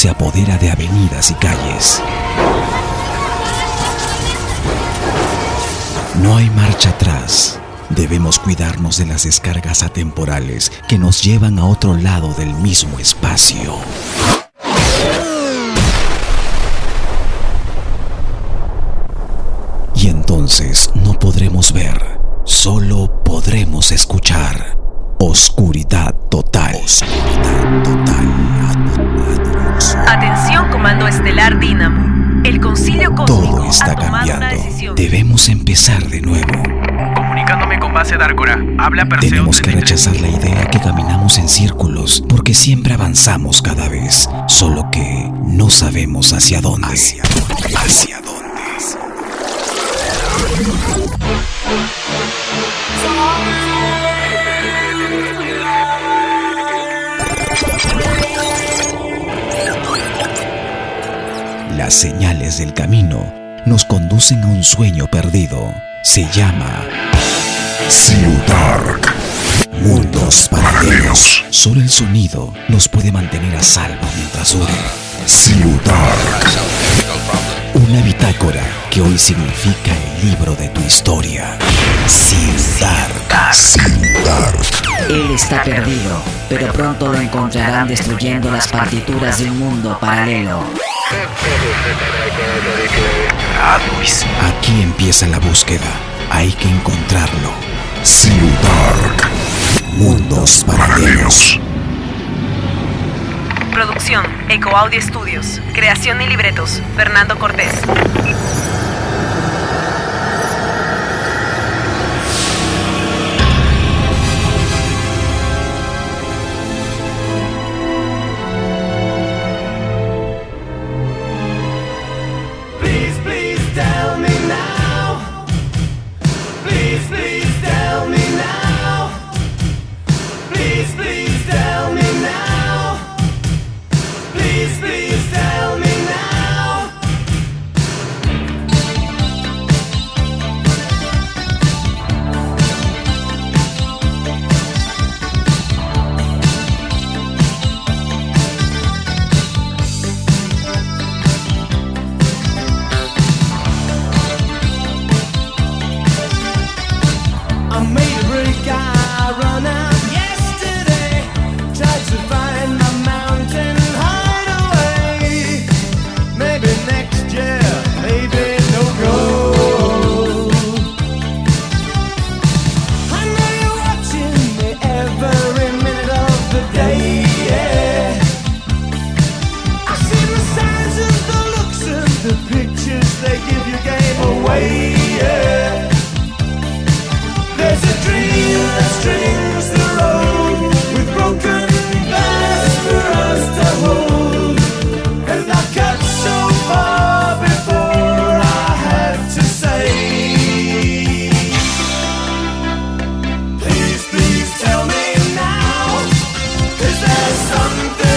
se apodera de avenidas y calles. No hay marcha atrás. Debemos cuidarnos de las descargas atemporales que nos llevan a otro lado del mismo espacio. Y entonces no podremos ver, solo podremos escuchar. Oscuridad total. Oscuridad total. Atención, Comando Estelar Dínamo. El concilio cósmico Todo está ha tomado una cambiando. decisión. Debemos empezar de nuevo. Comunicándome con base Dárgora. Habla Perseo Tenemos que 33. rechazar la idea que caminamos en círculos porque siempre avanzamos cada vez, solo que no sabemos hacia dónde. Hacia dónde. Hacia dónde. Las señales del camino nos conducen a un sueño perdido. Se llama Ciudark. Mundos paralelos. Solo el sonido nos puede mantener a salvo mientras dure. Ciudark. Una bitácora que hoy significa el libro de tu historia. Ciudark. Ciudark. Él está perdido, pero pronto lo encontrarán destruyendo las partituras de un mundo paralelo. Aquí empieza la búsqueda. Hay que encontrarlo. Ciudark. Mundos paralelos. Producción, Eco Audio Studios. Creación y libretos, Fernando Cortés. there's something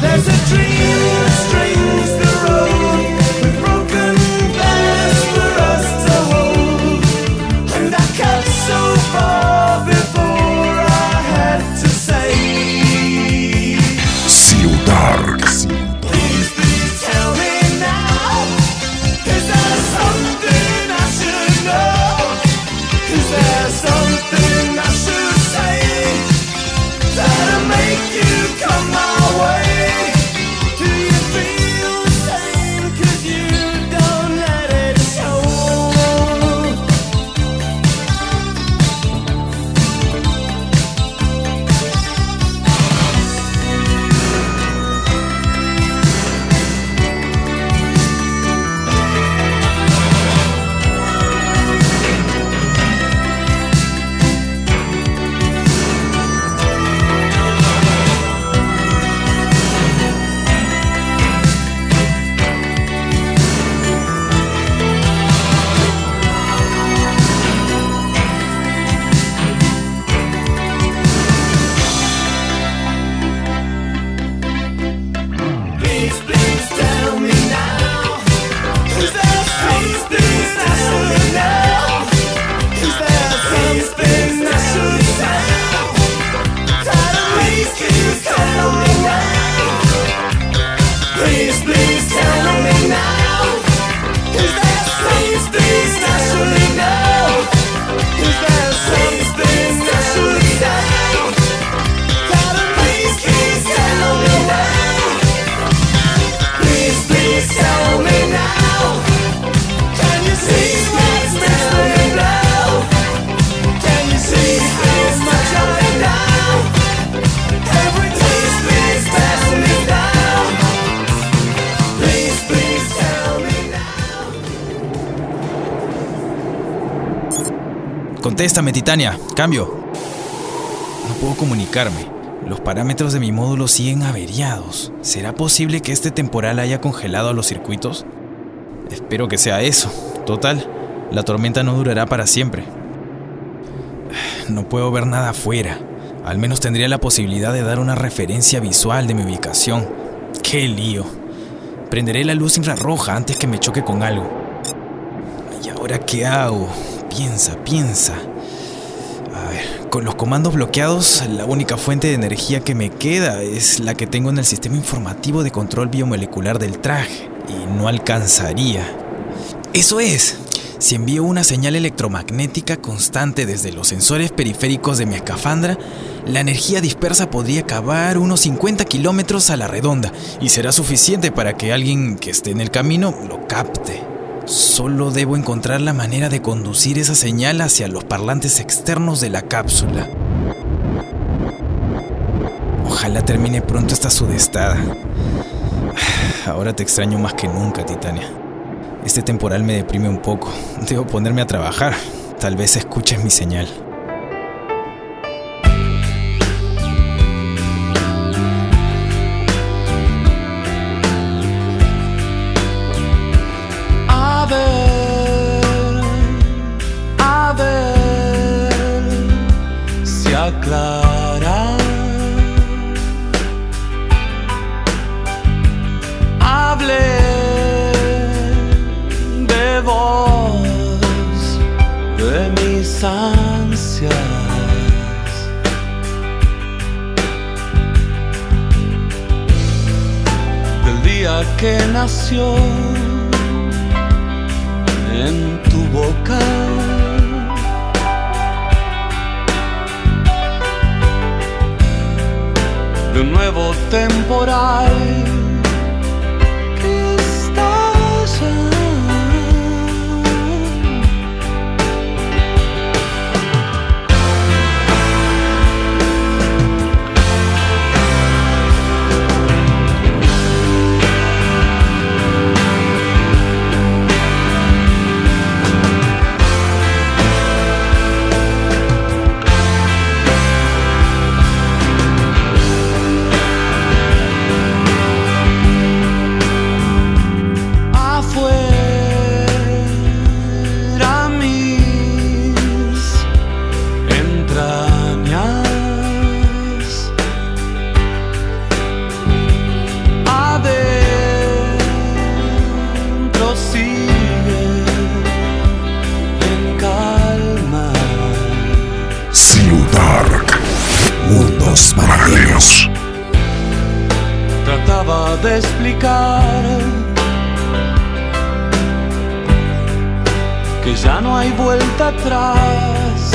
There's a dream that strings Contéstame, Titania. Cambio. No puedo comunicarme. Los parámetros de mi módulo siguen averiados. ¿Será posible que este temporal haya congelado a los circuitos? Espero que sea eso. Total, la tormenta no durará para siempre. No puedo ver nada afuera. Al menos tendría la posibilidad de dar una referencia visual de mi ubicación. ¡Qué lío! Prenderé la luz infrarroja antes que me choque con algo. ¿Y ahora qué hago? Piensa, piensa. Ver, con los comandos bloqueados, la única fuente de energía que me queda es la que tengo en el sistema informativo de control biomolecular del traje. Y no alcanzaría. Eso es. Si envío una señal electromagnética constante desde los sensores periféricos de mi escafandra, la energía dispersa podría cavar unos 50 kilómetros a la redonda y será suficiente para que alguien que esté en el camino lo capte. Solo debo encontrar la manera de conducir esa señal hacia los parlantes externos de la cápsula. Ojalá termine pronto esta sudestada. Ahora te extraño más que nunca, Titania. Este temporal me deprime un poco. Debo ponerme a trabajar. Tal vez escuches mi señal. Se aclara. Hable de vos, de mis ansias. Del día que nació en tu boca. Un nuevo temporal que ya no hay vuelta atrás.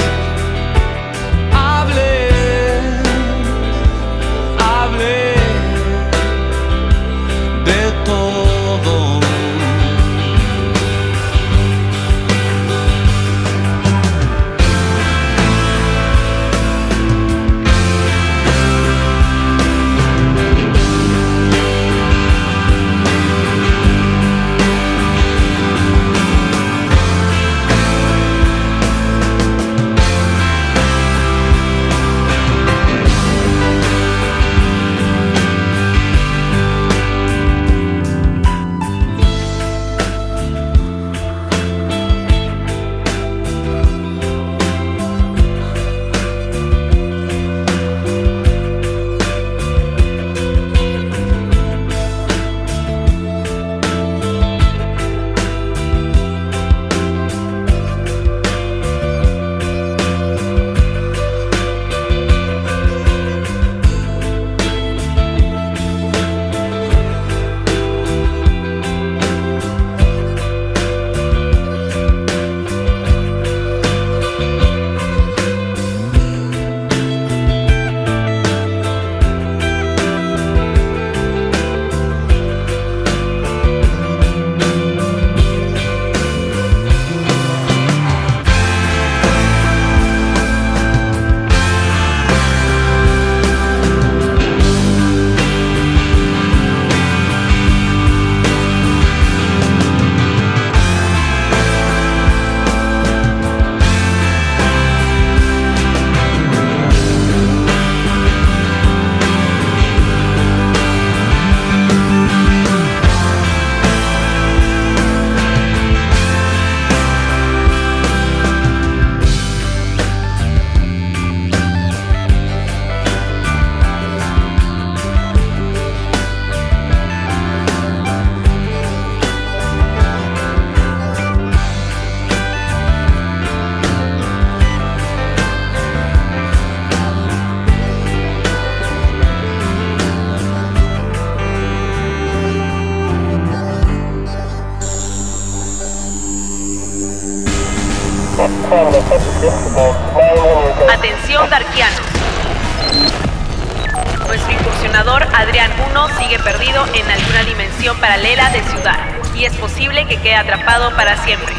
1 sigue perdido en alguna dimensión paralela de Ciudad y es posible que quede atrapado para siempre.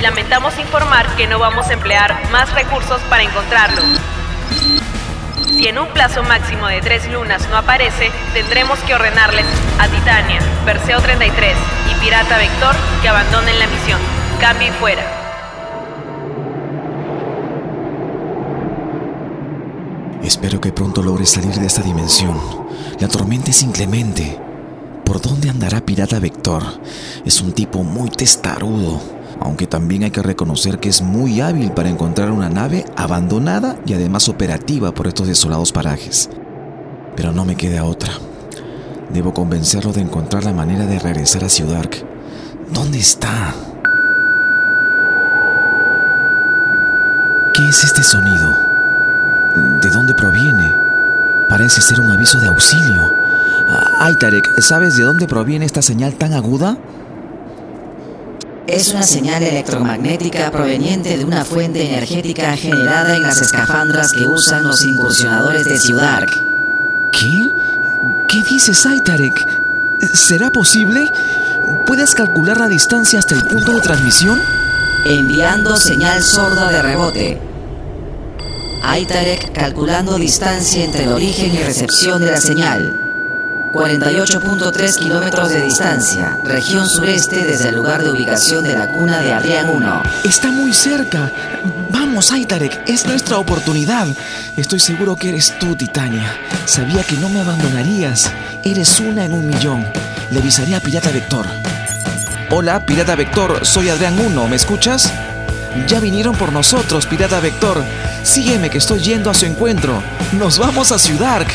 Lamentamos informar que no vamos a emplear más recursos para encontrarlo. Si en un plazo máximo de tres lunas no aparece, tendremos que ordenarles a Titania, Perseo 33 y Pirata Vector que abandonen la misión. Cambio fuera. Espero que pronto logre salir de esta dimensión. La tormenta es inclemente. ¿Por dónde andará Pirata Vector? Es un tipo muy testarudo, aunque también hay que reconocer que es muy hábil para encontrar una nave abandonada y además operativa por estos desolados parajes. Pero no me queda otra. Debo convencerlo de encontrar la manera de regresar a Ciudad. ¿Dónde está? ¿Qué es este sonido? ¿De dónde proviene? Parece ser un aviso de auxilio. Ah, Ay, Tarek, ¿sabes de dónde proviene esta señal tan aguda? Es una señal electromagnética proveniente de una fuente energética generada en las escafandras que usan los incursionadores de Ciudad. ¿Qué? ¿Qué dices, Aitarek? ¿Será posible? ¿Puedes calcular la distancia hasta el punto de transmisión? Enviando señal sorda de rebote. Aitarek calculando distancia entre el origen y recepción de la señal. 48.3 kilómetros de distancia, región sureste desde el lugar de ubicación de la cuna de Adrián 1. Está muy cerca. Vamos, Aitarek, es nuestra oportunidad. Estoy seguro que eres tú, Titania. Sabía que no me abandonarías. Eres una en un millón. Le avisaré a Pirata Vector. Hola, Pirata Vector, soy Adrián 1, ¿me escuchas? Ya vinieron por nosotros, Pirata Vector. Sígueme que estoy yendo a su encuentro. Nos vamos a Ciudad.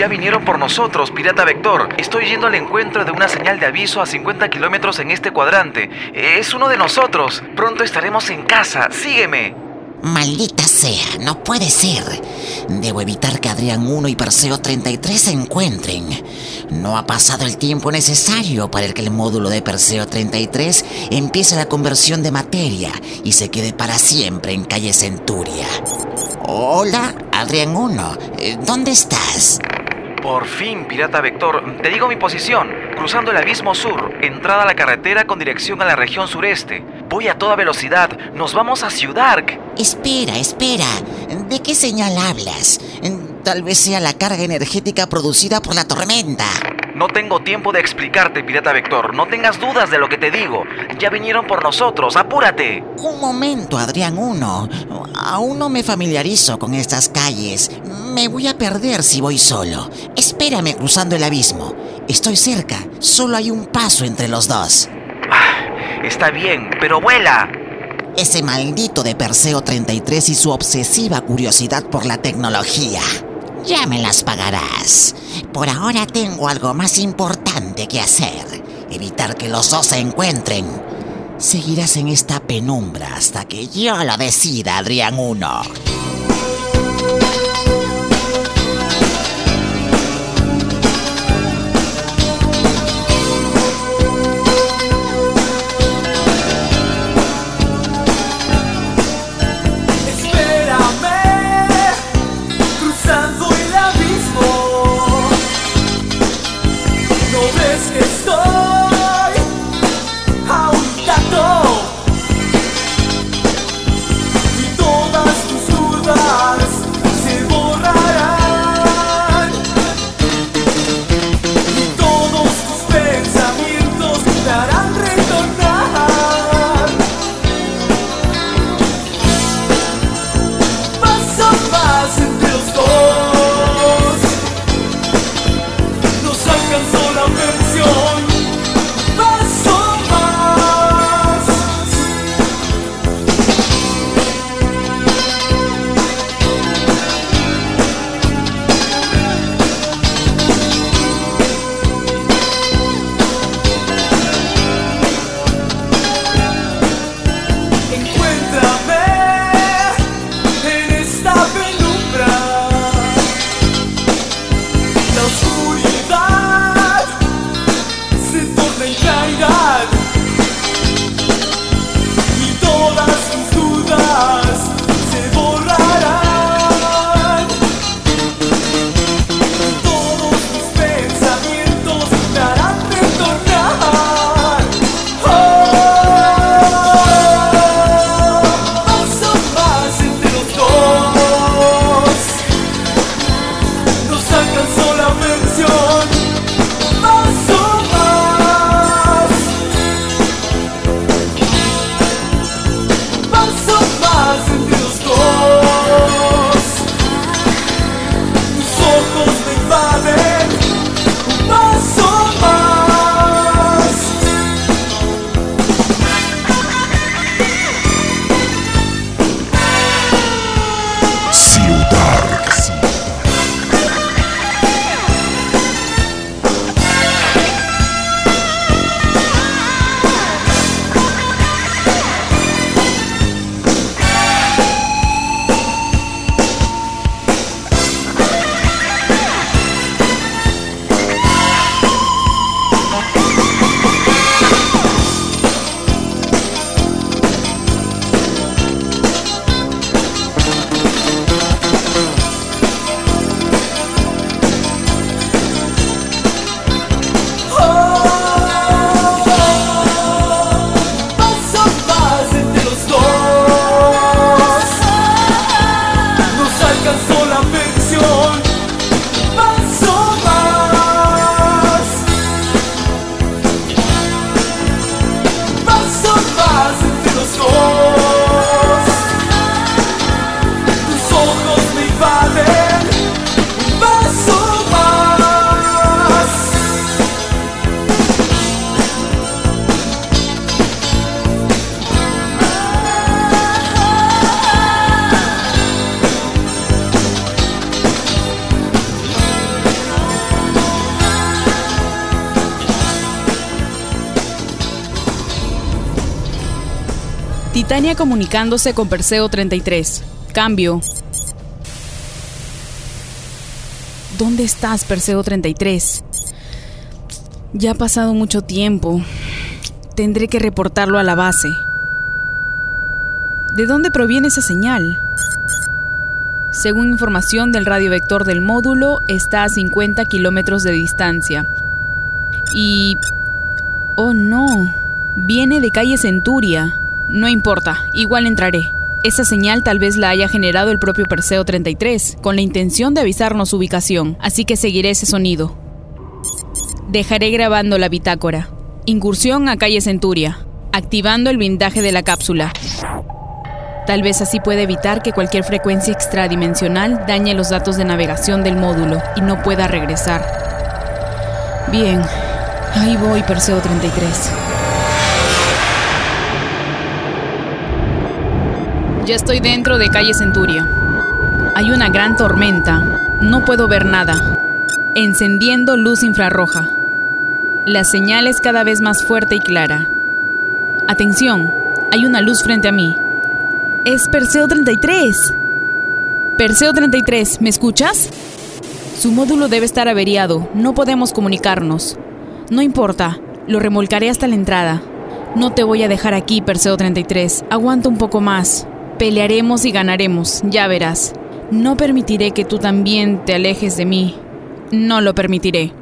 Ya vinieron por nosotros, Pirata Vector. Estoy yendo al encuentro de una señal de aviso a 50 kilómetros en este cuadrante. Es uno de nosotros. Pronto estaremos en casa. Sígueme. Maldita sea, no puede ser. Debo evitar que Adrián 1 y Perseo 33 se encuentren. No ha pasado el tiempo necesario para que el módulo de Perseo 33 empiece la conversión de materia y se quede para siempre en calle Centuria. Hola, Adrián 1, eh, ¿dónde estás? Por fin, Pirata Vector. Te digo mi posición. Cruzando el abismo sur, entrada a la carretera con dirección a la región sureste. Voy a toda velocidad. Nos vamos a Ciudark. Espera, espera. ¿De qué señal hablas? Tal vez sea la carga energética producida por la tormenta. No tengo tiempo de explicarte, Pirata Vector. No tengas dudas de lo que te digo. Ya vinieron por nosotros. ¡Apúrate! Un momento, Adrián 1. Aún no me familiarizo con estas calles. Me voy a perder si voy solo. Espérame cruzando el abismo. Estoy cerca. Solo hay un paso entre los dos. Ah, está bien, pero vuela. Ese maldito de Perseo 33 y su obsesiva curiosidad por la tecnología. Ya me las pagarás. Por ahora tengo algo más importante que hacer. Evitar que los dos se encuentren. Seguirás en esta penumbra hasta que yo lo decida, Adrián 1. Titania comunicándose con Perseo 33. Cambio. ¿Dónde estás, Perseo 33? Ya ha pasado mucho tiempo. Tendré que reportarlo a la base. ¿De dónde proviene esa señal? Según información del radiovector del módulo, está a 50 kilómetros de distancia. Y... Oh no, viene de calle Centuria. No importa, igual entraré. Esa señal tal vez la haya generado el propio Perseo 33, con la intención de avisarnos su ubicación, así que seguiré ese sonido. Dejaré grabando la bitácora. Incursión a calle Centuria, activando el blindaje de la cápsula. Tal vez así pueda evitar que cualquier frecuencia extradimensional dañe los datos de navegación del módulo y no pueda regresar. Bien, ahí voy, Perseo 33. Ya estoy dentro de calle Centuria. Hay una gran tormenta. No puedo ver nada. Encendiendo luz infrarroja. La señal es cada vez más fuerte y clara. Atención, hay una luz frente a mí. Es Perseo 33. Perseo 33, ¿me escuchas? Su módulo debe estar averiado. No podemos comunicarnos. No importa, lo remolcaré hasta la entrada. No te voy a dejar aquí, Perseo 33. Aguanta un poco más. Pelearemos y ganaremos, ya verás. No permitiré que tú también te alejes de mí. No lo permitiré.